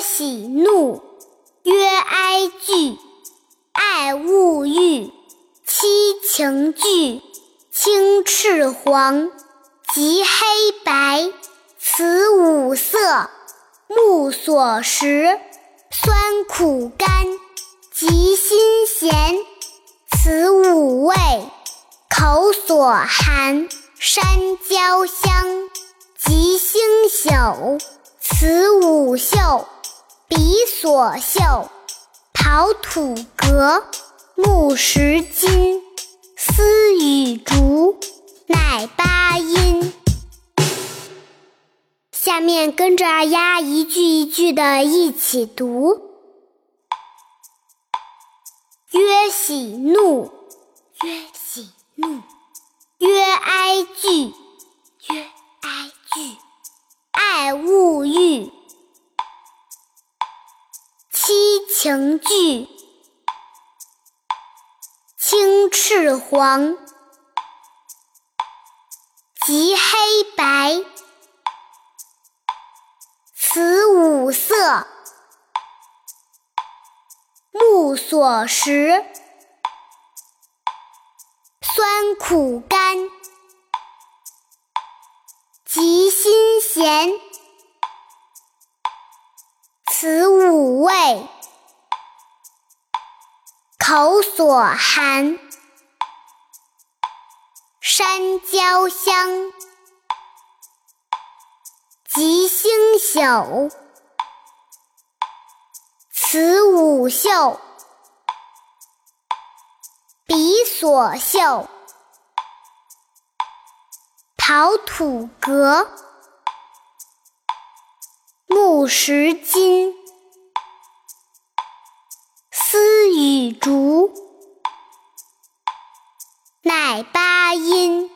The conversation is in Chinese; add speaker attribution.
Speaker 1: 喜怒，曰哀惧，爱恶欲，七情具，青赤黄，及黑白，此五色。目所识，酸苦甘，及辛咸，此五味；口所含，山椒香，及腥朽，此五嗅；鼻所嗅，陶土革，木石金，丝与竹，乃八音。下面跟着二丫一句一句的一起读：曰喜怒，
Speaker 2: 曰喜怒，
Speaker 1: 情具，青赤黄，及黑白。此五色，目所识，酸苦甘，及辛咸，口所含，山椒香。及腥朽，此五秀，彼所秀，陶土革，木石金，竹，乃八音。